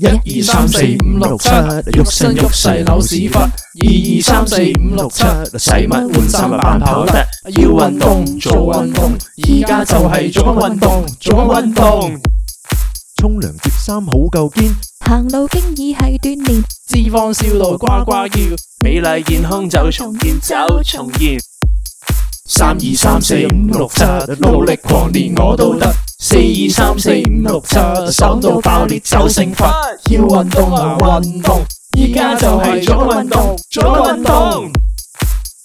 一二三四五六七，喐身喐势扭屎忽。二二三四五六七，使乜换衫扮跑得？要运动做运动，而家就系做紧运动，做紧运动。冲凉叠衫好够坚，行路经已系锻炼，脂肪烧到呱呱叫，美丽健康就重现，就重现。三二三四五六七，努力狂练我都得。三四五六七，爽到爆裂走成佛。要运动啊运动，依家就系做运动，做运动。